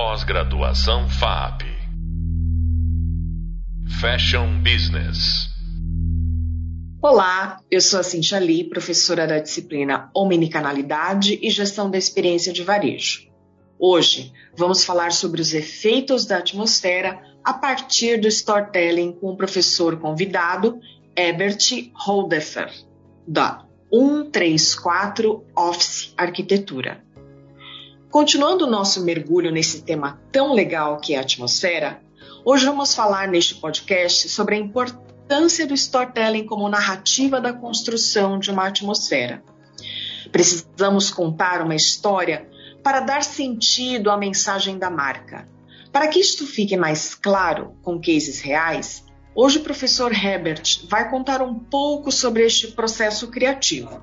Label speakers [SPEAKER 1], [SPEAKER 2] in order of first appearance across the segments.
[SPEAKER 1] Pós-graduação FAP. Fashion Business.
[SPEAKER 2] Olá, eu sou a Cintia Lee, professora da disciplina Omnicanalidade e Gestão da Experiência de Varejo. Hoje vamos falar sobre os efeitos da atmosfera a partir do storytelling com o professor convidado Ebert Holdefer, da 134 Office Arquitetura. Continuando o nosso mergulho nesse tema tão legal que é a atmosfera, hoje vamos falar neste podcast sobre a importância do storytelling como narrativa da construção de uma atmosfera. Precisamos contar uma história para dar sentido à mensagem da marca. Para que isto fique mais claro com cases reais, hoje o professor Herbert vai contar um pouco sobre este processo criativo.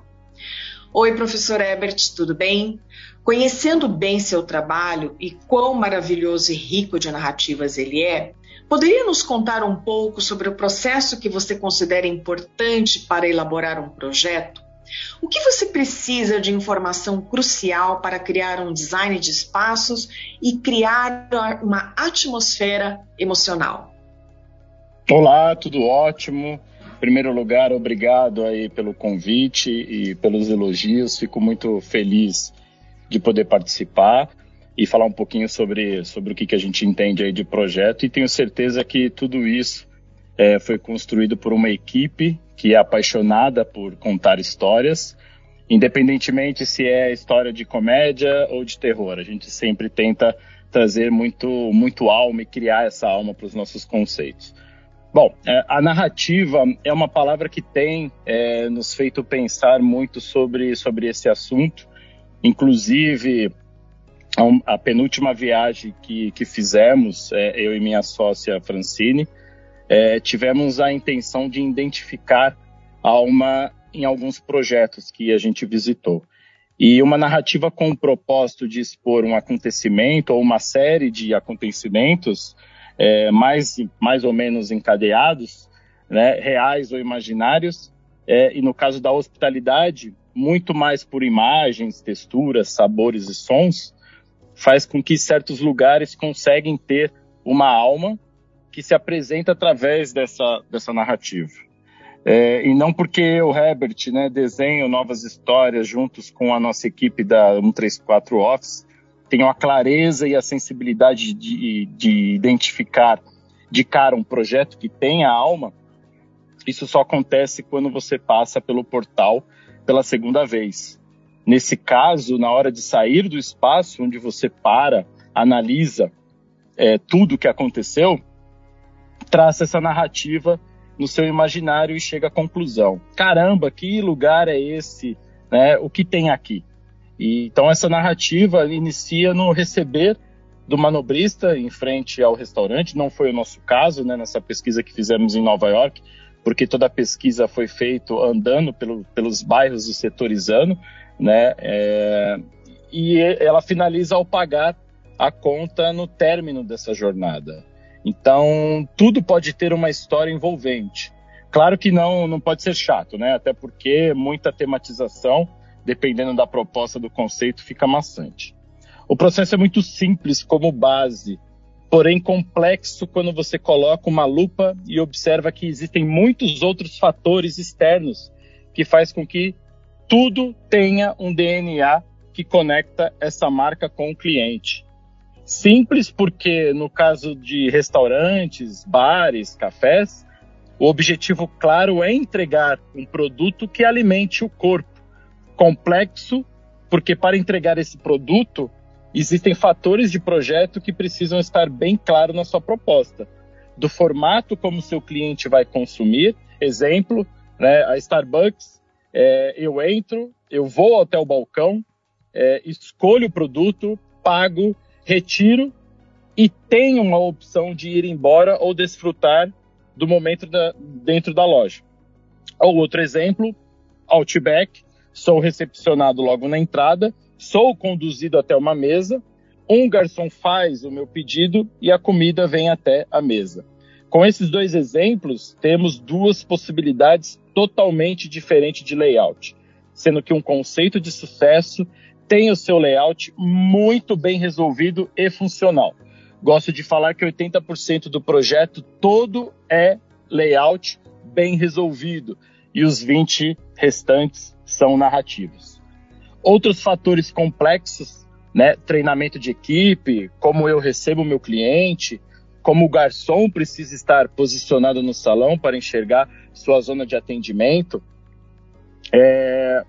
[SPEAKER 2] Oi, professor Herbert, tudo bem? Conhecendo bem seu trabalho e quão maravilhoso e rico de narrativas ele é, poderia nos contar um pouco sobre o processo que você considera importante para elaborar um projeto? O que você precisa de informação crucial para criar um design de espaços e criar uma atmosfera emocional?
[SPEAKER 3] Olá, tudo ótimo. Em primeiro lugar, obrigado aí pelo convite e pelos elogios. Fico muito feliz de poder participar e falar um pouquinho sobre, sobre o que, que a gente entende aí de projeto. E tenho certeza que tudo isso é, foi construído por uma equipe que é apaixonada por contar histórias, independentemente se é história de comédia ou de terror. A gente sempre tenta trazer muito, muito alma e criar essa alma para os nossos conceitos. Bom, é, a narrativa é uma palavra que tem é, nos feito pensar muito sobre, sobre esse assunto. Inclusive, a, a penúltima viagem que, que fizemos, é, eu e minha sócia Francine, é, tivemos a intenção de identificar alma em alguns projetos que a gente visitou. E uma narrativa com o propósito de expor um acontecimento ou uma série de acontecimentos é, mais, mais ou menos encadeados, né, reais ou imaginários, é, e no caso da hospitalidade, muito mais por imagens, texturas, sabores e sons, faz com que certos lugares conseguem ter uma alma que se apresenta através dessa, dessa narrativa. É, e não porque o Herbert né, novas histórias juntos com a nossa equipe da 134 Office, tenham a clareza e a sensibilidade de, de identificar de cara um projeto que tem a alma, isso só acontece quando você passa pelo portal pela segunda vez. Nesse caso, na hora de sair do espaço onde você para, analisa é, tudo o que aconteceu, traça essa narrativa no seu imaginário e chega à conclusão: caramba, que lugar é esse? Né? O que tem aqui? E, então essa narrativa inicia no receber do manobrista em frente ao restaurante. Não foi o nosso caso, né, nessa pesquisa que fizemos em Nova York, porque toda a pesquisa foi feita andando pelo, pelos bairros do setorizando, né, é, e ela finaliza ao pagar a conta no término dessa jornada. Então, tudo pode ter uma história envolvente. Claro que não, não pode ser chato, né? Até porque muita tematização dependendo da proposta do conceito, fica maçante. O processo é muito simples como base, porém complexo quando você coloca uma lupa e observa que existem muitos outros fatores externos que faz com que tudo tenha um DNA que conecta essa marca com o cliente. Simples porque no caso de restaurantes, bares, cafés, o objetivo claro é entregar um produto que alimente o corpo complexo, porque para entregar esse produto, existem fatores de projeto que precisam estar bem claros na sua proposta. Do formato como seu cliente vai consumir, exemplo, né, a Starbucks, é, eu entro, eu vou até o balcão, é, escolho o produto, pago, retiro e tenho uma opção de ir embora ou desfrutar do momento da, dentro da loja. Ou outro exemplo, Outback, sou recepcionado logo na entrada, sou conduzido até uma mesa, um garçom faz o meu pedido e a comida vem até a mesa. Com esses dois exemplos, temos duas possibilidades totalmente diferentes de layout, sendo que um conceito de sucesso tem o seu layout muito bem resolvido e funcional. Gosto de falar que 80% do projeto todo é layout bem resolvido e os 20 restantes são narrativos. Outros fatores complexos, né, treinamento de equipe, como eu recebo o meu cliente, como o garçom precisa estar posicionado no salão para enxergar sua zona de atendimento, é,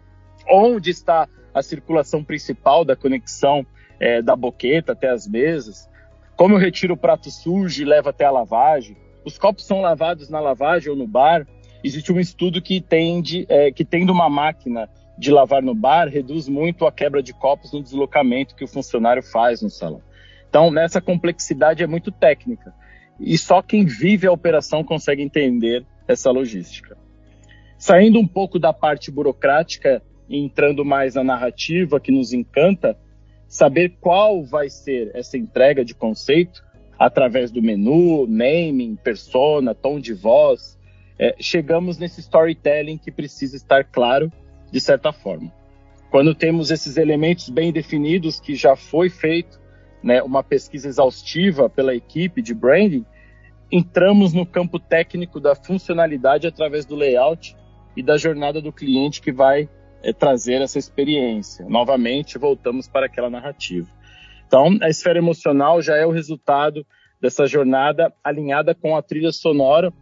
[SPEAKER 3] onde está a circulação principal da conexão é, da boqueta até as mesas, como eu retiro o prato sujo e levo até a lavagem, os copos são lavados na lavagem ou no bar. Existe um estudo que tende, é, que tendo uma máquina de lavar no bar reduz muito a quebra de copos no deslocamento que o funcionário faz no salão. Então, nessa complexidade é muito técnica. E só quem vive a operação consegue entender essa logística. Saindo um pouco da parte burocrática entrando mais na narrativa que nos encanta, saber qual vai ser essa entrega de conceito através do menu, naming, persona, tom de voz, é, chegamos nesse storytelling que precisa estar claro de certa forma. Quando temos esses elementos bem definidos, que já foi feito né, uma pesquisa exaustiva pela equipe de branding, entramos no campo técnico da funcionalidade através do layout e da jornada do cliente que vai é, trazer essa experiência. Novamente, voltamos para aquela narrativa. Então, a esfera emocional já é o resultado dessa jornada alinhada com a trilha sonora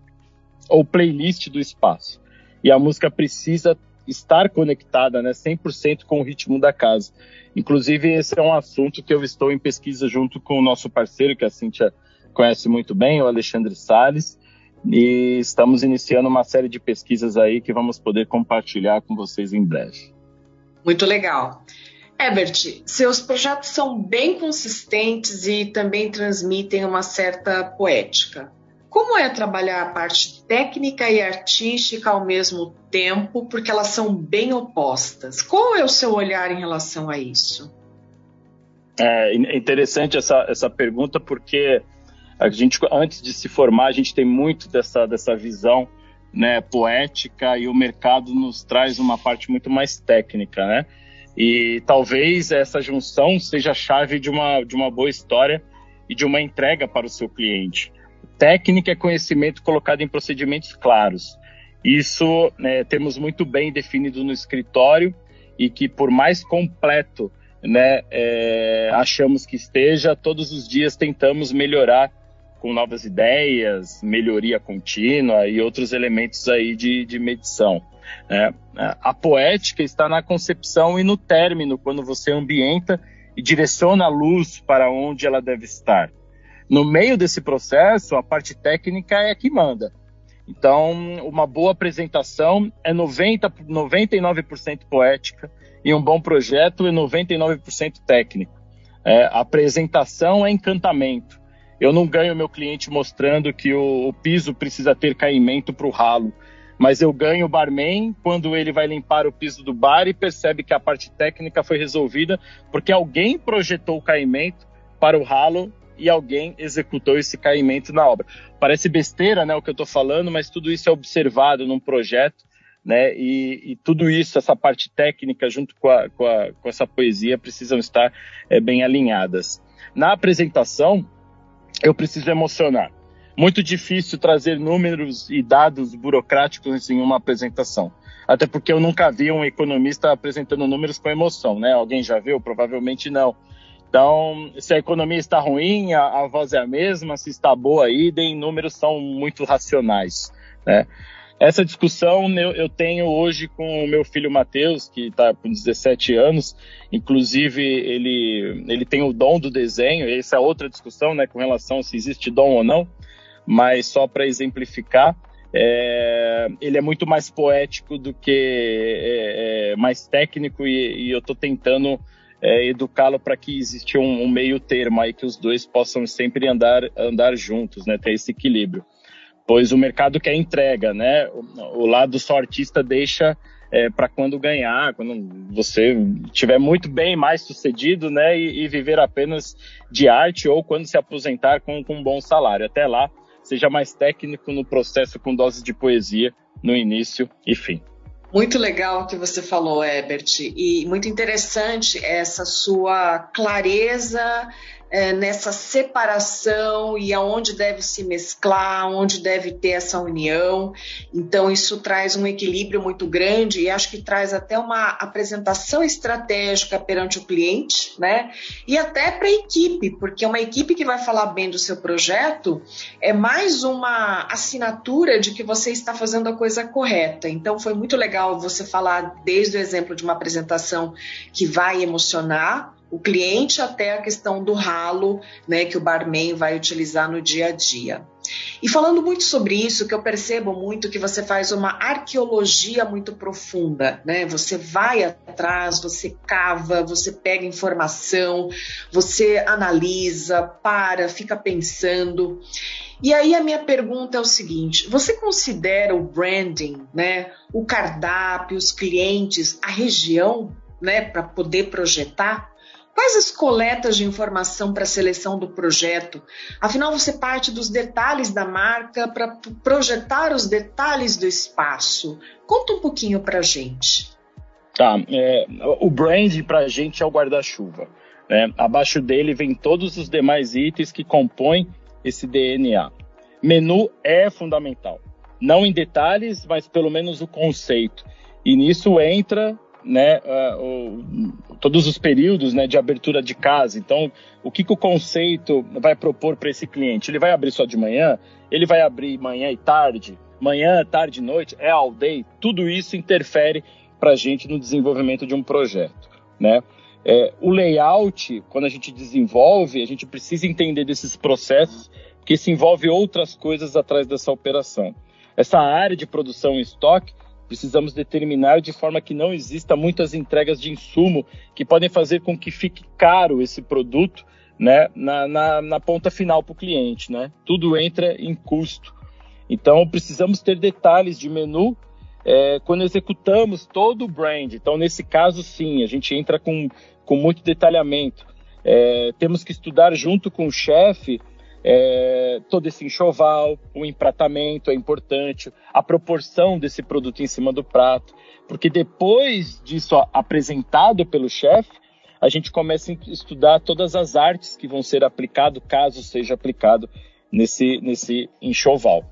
[SPEAKER 3] ou playlist do espaço. E a música precisa estar conectada né, 100% com o ritmo da casa. Inclusive, esse é um assunto que eu estou em pesquisa junto com o nosso parceiro, que a Cíntia conhece muito bem, o Alexandre Sales, e estamos iniciando uma série de pesquisas aí que vamos poder compartilhar com vocês em breve.
[SPEAKER 2] Muito legal. Herbert, seus projetos são bem consistentes e também transmitem uma certa poética. Como é trabalhar a parte técnica e artística ao mesmo tempo, porque elas são bem opostas? Qual é o seu olhar em relação a isso?
[SPEAKER 3] É interessante essa, essa pergunta, porque a gente, antes de se formar, a gente tem muito dessa, dessa visão né, poética e o mercado nos traz uma parte muito mais técnica, né? E talvez essa junção seja a chave de uma, de uma boa história e de uma entrega para o seu cliente. Técnica é conhecimento colocado em procedimentos claros. Isso né, temos muito bem definido no escritório e que por mais completo né, é, achamos que esteja, todos os dias tentamos melhorar com novas ideias, melhoria contínua e outros elementos aí de, de medição. É, a poética está na concepção e no término, quando você ambienta e direciona a luz para onde ela deve estar. No meio desse processo, a parte técnica é que manda. Então, uma boa apresentação é 90, 99% poética e um bom projeto é 99% técnico. É, a apresentação é encantamento. Eu não ganho meu cliente mostrando que o, o piso precisa ter caimento para o ralo, mas eu ganho o barman quando ele vai limpar o piso do bar e percebe que a parte técnica foi resolvida porque alguém projetou o caimento para o ralo e alguém executou esse caimento na obra. Parece besteira, né, o que eu estou falando, mas tudo isso é observado num projeto, né, e, e tudo isso, essa parte técnica junto com, a, com, a, com essa poesia precisam estar é, bem alinhadas. Na apresentação, eu preciso emocionar. Muito difícil trazer números e dados burocráticos em uma apresentação. Até porque eu nunca vi um economista apresentando números com emoção, né? Alguém já viu? Provavelmente não. Então, se a economia está ruim, a, a voz é a mesma, se está boa, idem, números são muito racionais, né? Essa discussão eu, eu tenho hoje com o meu filho Matheus, que está com 17 anos. Inclusive, ele, ele tem o dom do desenho. Essa é outra discussão, né, com relação a se existe dom ou não. Mas só para exemplificar, é, ele é muito mais poético do que é, é, mais técnico e, e eu estou tentando é, educá-lo para que exista um, um, meio termo aí que os dois possam sempre andar andar juntos, né, ter esse equilíbrio pois o mercado quer entrega, né? O, o lado só artista deixa é, para quando ganhar, quando você tiver muito bem, mais sucedido, né? E, e, viver apenas de arte ou quando se aposentar com, com um bom salário. Até lá, seja mais técnico no processo com doses de poesia no início e fim.
[SPEAKER 2] Muito legal o que você falou, Ebert, e muito interessante essa sua clareza é, nessa separação e aonde deve se mesclar, onde deve ter essa união. Então, isso traz um equilíbrio muito grande e acho que traz até uma apresentação estratégica perante o cliente, né? E até para a equipe, porque uma equipe que vai falar bem do seu projeto é mais uma assinatura de que você está fazendo a coisa correta. Então, foi muito legal você falar desde o exemplo de uma apresentação que vai emocionar o cliente até a questão do ralo, né, que o barman vai utilizar no dia a dia. E falando muito sobre isso, que eu percebo muito que você faz uma arqueologia muito profunda, né? Você vai atrás, você cava, você pega informação, você analisa, para, fica pensando. E aí a minha pergunta é o seguinte: você considera o branding, né, o cardápio, os clientes, a região, né, para poder projetar? Quais as coletas de informação para a seleção do projeto? Afinal, você parte dos detalhes da marca para projetar os detalhes do espaço. Conta um pouquinho para a gente.
[SPEAKER 3] Tá, é, o brand para a gente é o guarda-chuva. Né? Abaixo dele vem todos os demais itens que compõem esse DNA. Menu é fundamental. Não em detalhes, mas pelo menos o conceito. E nisso entra né, uh, o, todos os períodos né, de abertura de casa. Então, o que, que o conceito vai propor para esse cliente? Ele vai abrir só de manhã? Ele vai abrir manhã e tarde? Manhã, tarde e noite? É all day? Tudo isso interfere para a gente no desenvolvimento de um projeto. Né? É, o layout, quando a gente desenvolve, a gente precisa entender desses processos, porque se envolve outras coisas atrás dessa operação. Essa área de produção em estoque Precisamos determinar de forma que não exista muitas entregas de insumo que podem fazer com que fique caro esse produto né, na, na, na ponta final para o cliente. Né? Tudo entra em custo. Então, precisamos ter detalhes de menu é, quando executamos todo o brand. Então, nesse caso, sim, a gente entra com, com muito detalhamento. É, temos que estudar junto com o chefe é, todo esse enxoval, o empratamento é importante, a proporção desse produto em cima do prato, porque depois disso ó, apresentado pelo chefe, a gente começa a estudar todas as artes que vão ser aplicado, caso seja aplicado nesse, nesse enxoval.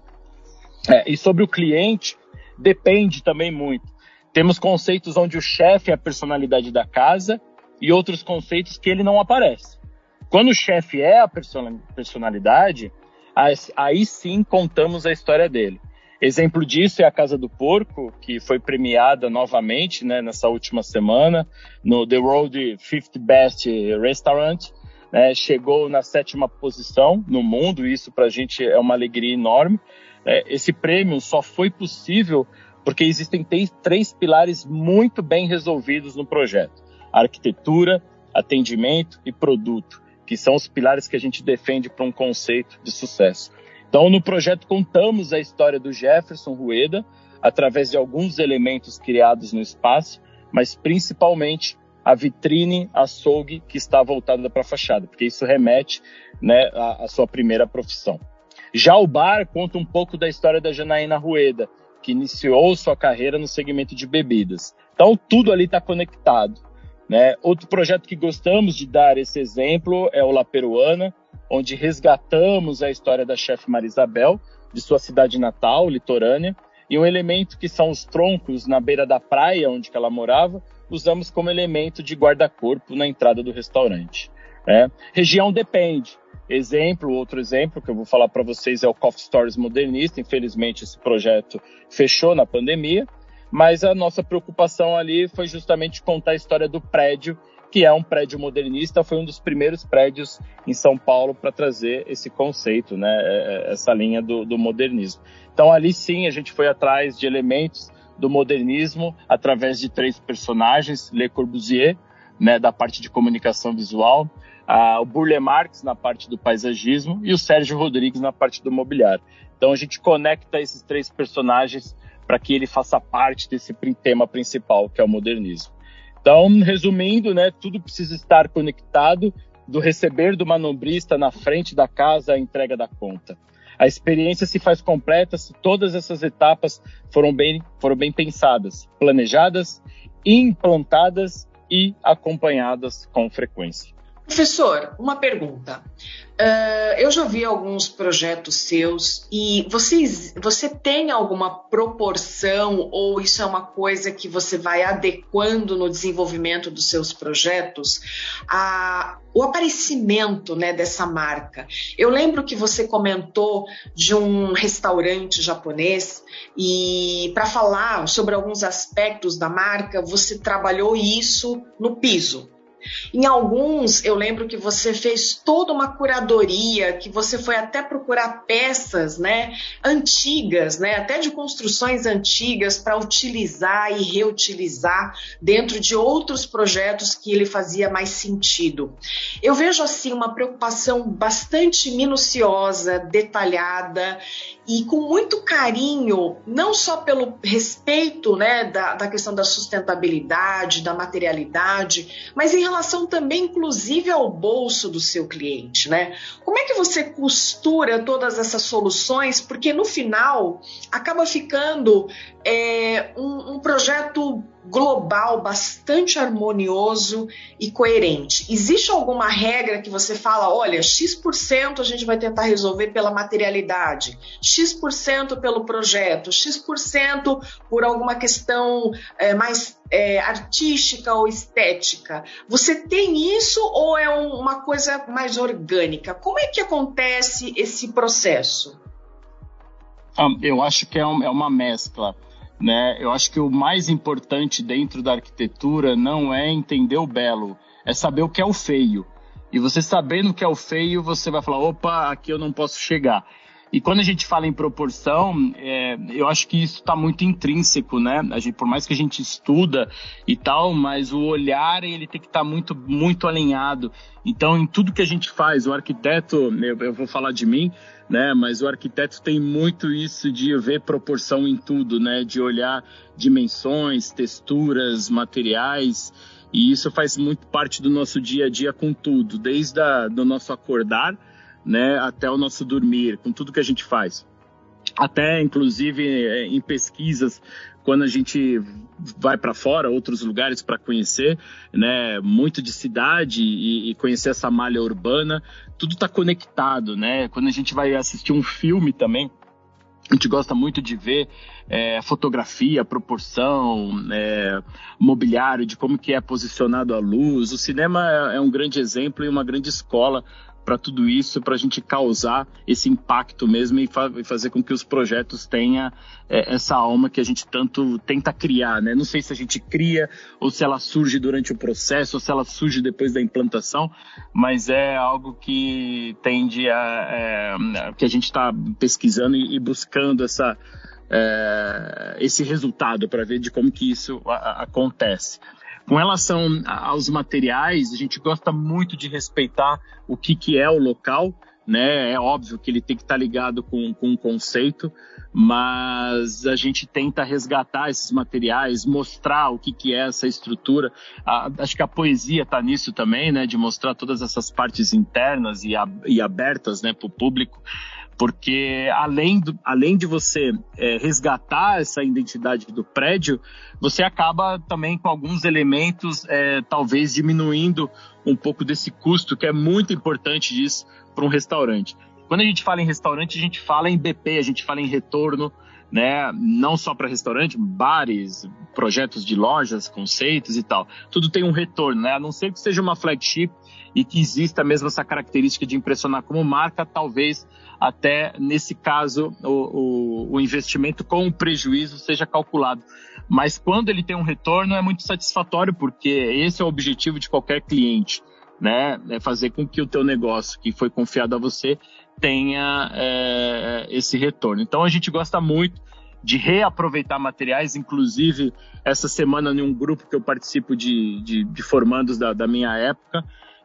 [SPEAKER 3] É, e sobre o cliente, depende também muito. Temos conceitos onde o chefe é a personalidade da casa e outros conceitos que ele não aparece. Quando o chefe é a personalidade, aí sim contamos a história dele. Exemplo disso é a Casa do Porco, que foi premiada novamente né, nessa última semana no The World 50 Best Restaurant. Né, chegou na sétima posição no mundo, isso para a gente é uma alegria enorme. É, esse prêmio só foi possível porque existem três pilares muito bem resolvidos no projeto: arquitetura, atendimento e produto que são os pilares que a gente defende para um conceito de sucesso. Então, no projeto, contamos a história do Jefferson Rueda através de alguns elementos criados no espaço, mas principalmente a vitrine açougue que está voltada para a fachada, porque isso remete né, à, à, sua primeira profissão. Já o bar conta um pouco da história da Janaína Rueda, que iniciou sua carreira no segmento de bebidas. Então, tudo ali está conectado. Né? Outro projeto que gostamos de dar esse exemplo é o La Peruana, onde resgatamos a história da chefe Marisabel, de sua cidade natal, litorânea, e um elemento que são os troncos na beira da praia onde ela morava, usamos como elemento de guarda-corpo na entrada do restaurante. Né? Região depende. Exemplo, outro exemplo que eu vou falar para vocês é o Coffee Stories Modernista. Infelizmente, esse projeto fechou na pandemia, mas a nossa preocupação ali foi justamente contar a história do prédio, que é um prédio modernista, foi um dos primeiros prédios em São Paulo para trazer esse conceito, né, é, é, essa linha do, do modernismo. Então ali sim a gente foi atrás de elementos do modernismo através de três personagens, Le Corbusier, né, da parte de comunicação visual, o Burle Marx na parte do paisagismo e o Sérgio Rodrigues na parte do mobiliário. Então a gente conecta esses três personagens para que ele faça parte desse tema principal, que é o modernismo. Então, resumindo, né, tudo precisa estar conectado do receber do manobrista na frente da casa à entrega da conta. a experiência se faz completa se todas essas etapas foram bem, foram bem pensadas, planejadas, implantadas e acompanhadas com frequência.
[SPEAKER 2] Professor, uma pergunta. Uh, eu já vi alguns projetos seus e vocês, você tem alguma proporção ou isso é uma coisa que você vai adequando no desenvolvimento dos seus projetos a o aparecimento né, dessa marca? Eu lembro que você comentou de um restaurante japonês e para falar sobre alguns aspectos da marca você trabalhou isso no piso. Em alguns, eu lembro que você fez toda uma curadoria, que você foi até procurar peças, né, antigas, né, até de construções antigas para utilizar e reutilizar dentro de outros projetos que ele fazia mais sentido. Eu vejo assim uma preocupação bastante minuciosa, detalhada e com muito carinho, não só pelo respeito, né, da, da questão da sustentabilidade, da materialidade, mas em relação também, inclusive, ao bolso do seu cliente, né? Como é que você costura todas essas soluções? Porque no final acaba ficando é, um, um projeto global bastante harmonioso e coerente. Existe alguma regra que você fala, olha, X% a gente vai tentar resolver pela materialidade, X% pelo projeto, X% por alguma questão é, mais é, artística ou estética. Você tem isso ou é um, uma coisa mais orgânica? Como é que acontece esse processo?
[SPEAKER 3] Ah, eu acho que é, é uma mescla. Né? Eu acho que o mais importante dentro da arquitetura não é entender o belo, é saber o que é o feio. E você sabendo o que é o feio, você vai falar: opa, aqui eu não posso chegar. E quando a gente fala em proporção, é, eu acho que isso está muito intrínseco, né? Gente, por mais que a gente estuda e tal, mas o olhar ele tem que estar tá muito, muito alinhado. Então, em tudo que a gente faz, o arquiteto, eu, eu vou falar de mim, né? Mas o arquiteto tem muito isso de ver proporção em tudo, né? De olhar dimensões, texturas, materiais. E isso faz muito parte do nosso dia a dia com tudo, desde a, do nosso acordar né, até o nosso dormir, com tudo que a gente faz. Até, inclusive, é, em pesquisas, quando a gente vai para fora, outros lugares para conhecer, né, muito de cidade e, e, conhecer essa malha urbana, tudo está conectado, né? Quando a gente vai assistir um filme também, a gente gosta muito de ver é, fotografia, proporção, é, mobiliário, de como que é posicionado a luz. O cinema é, é um grande exemplo e uma grande escola para tudo isso, para a gente causar esse impacto mesmo e, fa e, fazer com que os projetos tenham é, essa alma que a gente tanto tenta criar, né? Não sei se a gente cria ou se ela surge durante o processo ou se ela surge depois da implantação, mas é algo que tende a é, que a gente está pesquisando e, e, buscando essa é, esse resultado para ver de como que isso a, acontece. Com relação aos materiais, a gente gosta muito de respeitar o que, que é o local, né? É óbvio que ele tem que estar tá ligado com, com um conceito, mas a gente tenta resgatar esses materiais, mostrar o que, que é essa estrutura. A, acho que a poesia está nisso também, né? De mostrar todas essas partes internas e, a, e abertas né, para o público porque além, do, além de você é, resgatar essa identidade do prédio, você acaba também com alguns elementos, é, talvez diminuindo um pouco desse custo, que é muito importante disso para um restaurante. Quando a gente fala em restaurante, a gente fala em BP, a gente fala em retorno, né? Não só para restaurante, bares, projetos de lojas, conceitos e tal. Tudo tem um retorno, né? A não ser que seja uma flagship e que exista mesmo essa característica de impressionar como marca, talvez até nesse caso o, o, o investimento com o prejuízo seja calculado. Mas quando ele tem um retorno é muito satisfatório, porque esse é o objetivo de qualquer cliente, né? É fazer com que o teu negócio que foi confiado a você tenha é, esse retorno. Então a gente gosta muito de reaproveitar materiais, inclusive essa semana em um grupo que eu participo de, de, de formandos da, da minha época,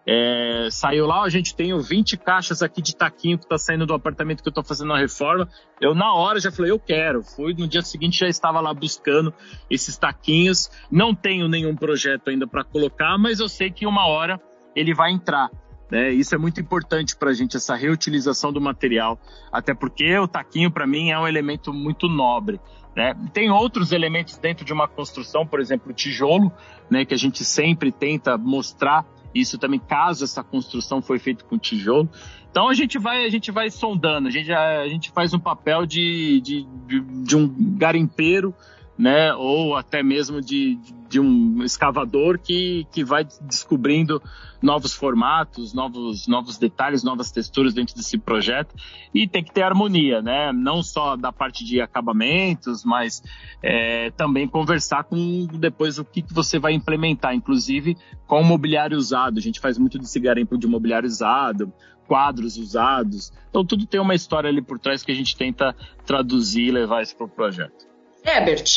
[SPEAKER 3] é, saiu lá, a gente tem 20 caixas aqui de taquinho que está saindo do apartamento que eu estou fazendo a reforma. Eu, na hora, já falei, eu quero. Fui no dia seguinte, já estava lá buscando esses taquinhos. Não tenho nenhum projeto ainda para colocar, mas eu sei que uma hora ele vai entrar. Né? Isso é muito importante para a gente, essa reutilização do material, até porque o taquinho, para mim, é um elemento muito nobre. Né? Tem outros elementos dentro de uma construção, por exemplo, o tijolo, né, que a gente sempre tenta mostrar isso também, caso essa construção foi feita com tijolo. Então a gente vai, a gente vai sondando, a gente, a gente faz um papel de, de, de, de um garimpeiro né? Ou até mesmo de, de um escavador que, que vai descobrindo novos formatos, novos, novos detalhes, novas texturas dentro desse projeto. E tem que ter harmonia, né? Não só da parte de acabamentos, mas é, também conversar com depois o que, que você vai implementar, inclusive com o mobiliário usado. A gente faz muito desse garimpo de mobiliário usado, quadros usados. Então tudo tem uma história ali por trás que a gente tenta traduzir e levar isso para o projeto.
[SPEAKER 2] Herbert,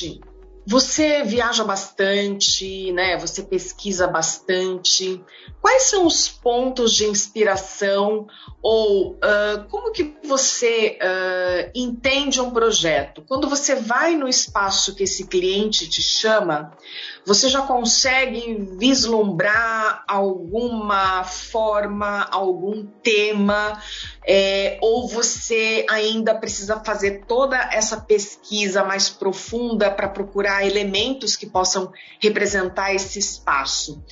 [SPEAKER 2] você viaja bastante, né? Você pesquisa bastante. Quais são os pontos de inspiração ou uh, como que você uh, entende um projeto? Quando você vai no espaço que esse cliente te chama, você já consegue vislumbrar alguma forma, algum tema, é, ou você ainda precisa fazer toda essa pesquisa mais profunda para procurar elementos que possam representar esse espaço?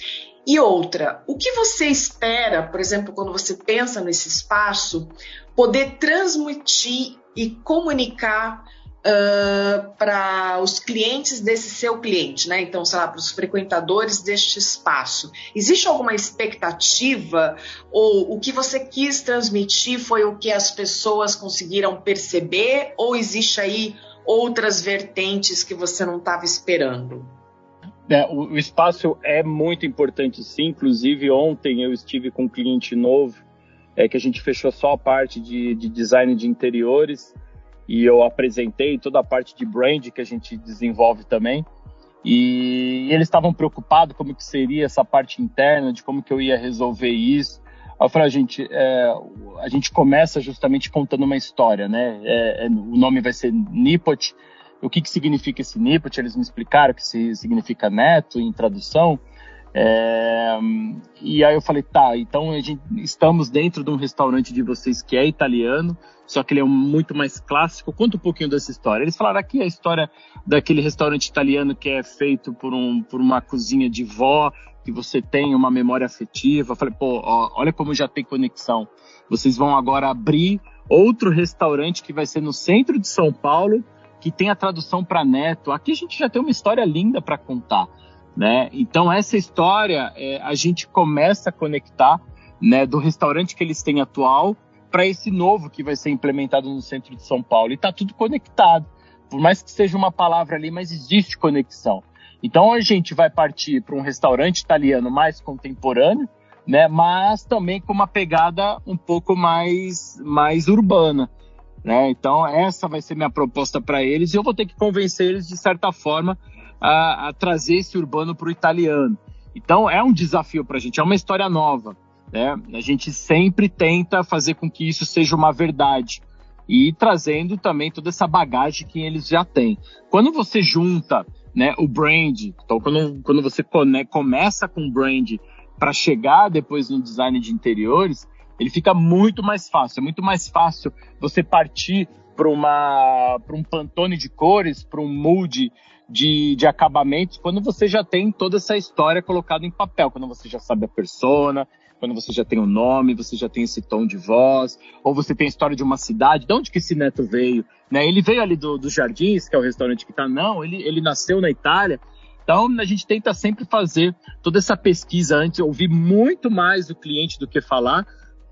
[SPEAKER 2] E outra, o que você espera, por exemplo, quando você pensa nesse espaço, poder transmitir e comunicar uh, para os clientes desse seu cliente, né? Então, sei lá, para os frequentadores deste espaço. Existe alguma expectativa ou o que você quis transmitir foi o que as pessoas conseguiram perceber ou existe aí outras vertentes que você não estava esperando?
[SPEAKER 3] É, o, o, espaço é muito importante, sim. Inclusive, ontem eu estive com um cliente novo, é, que a gente fechou só a parte de, de design de interiores e eu apresentei toda a parte de brand que a gente desenvolve também. E, eles estavam preocupados como que seria essa parte interna, de como que eu ia resolver isso. Eu falei, gente, é, a gente começa justamente contando uma história, né? É, é, o nome vai ser Nipot. O que, que significa esse Nipot? Eles me explicaram que significa neto em tradução. É, e aí eu falei, tá, então a gente, estamos dentro de um restaurante de vocês que é italiano, só que ele é muito mais clássico. Conta um pouquinho dessa história. Eles falaram aqui a história daquele restaurante italiano que é feito por, um, por uma cozinha de vó, que você tem uma memória afetiva. Eu falei, pô, ó, olha como já tem conexão. Vocês vão agora abrir outro restaurante que vai ser no centro de São Paulo, que tem a tradução para neto. Aqui a gente já tem uma história linda para contar. Né? Então essa história é, a gente começa a conectar né, do restaurante que eles têm atual para esse novo que vai ser implementado no centro de São Paulo. E está tudo conectado. Por mais que seja uma palavra ali, mas existe conexão. Então a gente vai partir para um restaurante italiano mais contemporâneo, né, mas também com uma pegada um pouco mais, mais urbana. Né? Então essa vai ser minha proposta para eles e eu vou ter que convencer eles de certa forma a, a trazer esse urbano para o italiano. Então é um desafio para a gente, é uma história nova. Né? A gente sempre tenta fazer com que isso seja uma verdade e trazendo também toda essa bagagem que eles já têm. Quando você junta né, o brand, então quando, quando você começa com o brand para chegar depois no design de interiores, ele fica muito mais fácil. É muito mais fácil você partir para um pantone de cores, para um mood de, de acabamentos, quando você já tem toda essa história colocada em papel, quando você já sabe a persona, quando você já tem o um nome, você já tem esse tom de voz, ou você tem a história de uma cidade, de onde que esse neto veio, né? Ele veio ali do, do Jardins, que é o restaurante que tá, não, ele, ele nasceu na Itália, então, a gente tenta sempre fazer toda essa pesquisa antes, ouvir muito mais o cliente do que falar,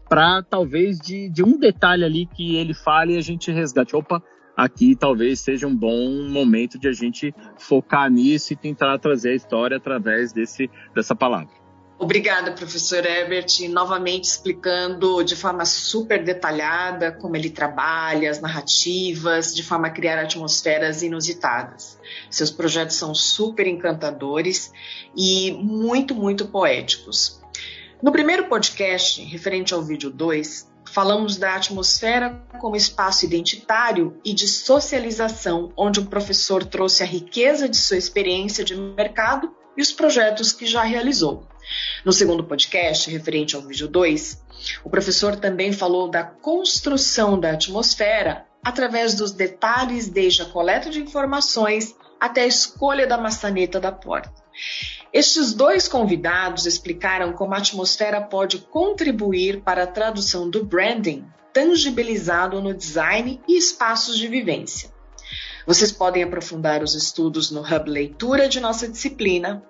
[SPEAKER 3] para talvez de, de um detalhe ali que ele fale e a gente resgate. Opa, aqui talvez seja um bom momento de a gente focar nisso e tentar trazer a história através desse, dessa palavra.
[SPEAKER 2] Obrigada, professor Herbert, novamente explicando de forma super detalhada como ele trabalha, as narrativas, de forma a criar atmosferas inusitadas. Seus projetos são super encantadores e muito, muito poéticos. No primeiro podcast, referente ao vídeo 2, falamos da atmosfera como espaço identitário e de socialização, onde o professor trouxe a riqueza de sua experiência de mercado e os projetos que já realizou. No segundo podcast, referente ao vídeo 2, o professor também falou da construção da atmosfera através dos detalhes desde a coleta de informações até a escolha da maçaneta da porta. Estes dois convidados explicaram como a atmosfera pode contribuir para a tradução do branding tangibilizado no design e espaços de vivência. Vocês podem aprofundar os estudos no Hub Leitura de nossa disciplina.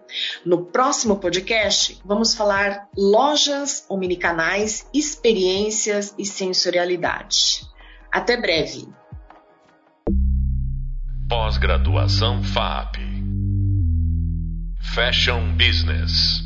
[SPEAKER 2] No próximo podcast, vamos falar lojas omnicanais, experiências e sensorialidade. Até breve.
[SPEAKER 1] Pós-graduação FAP. Fashion Business.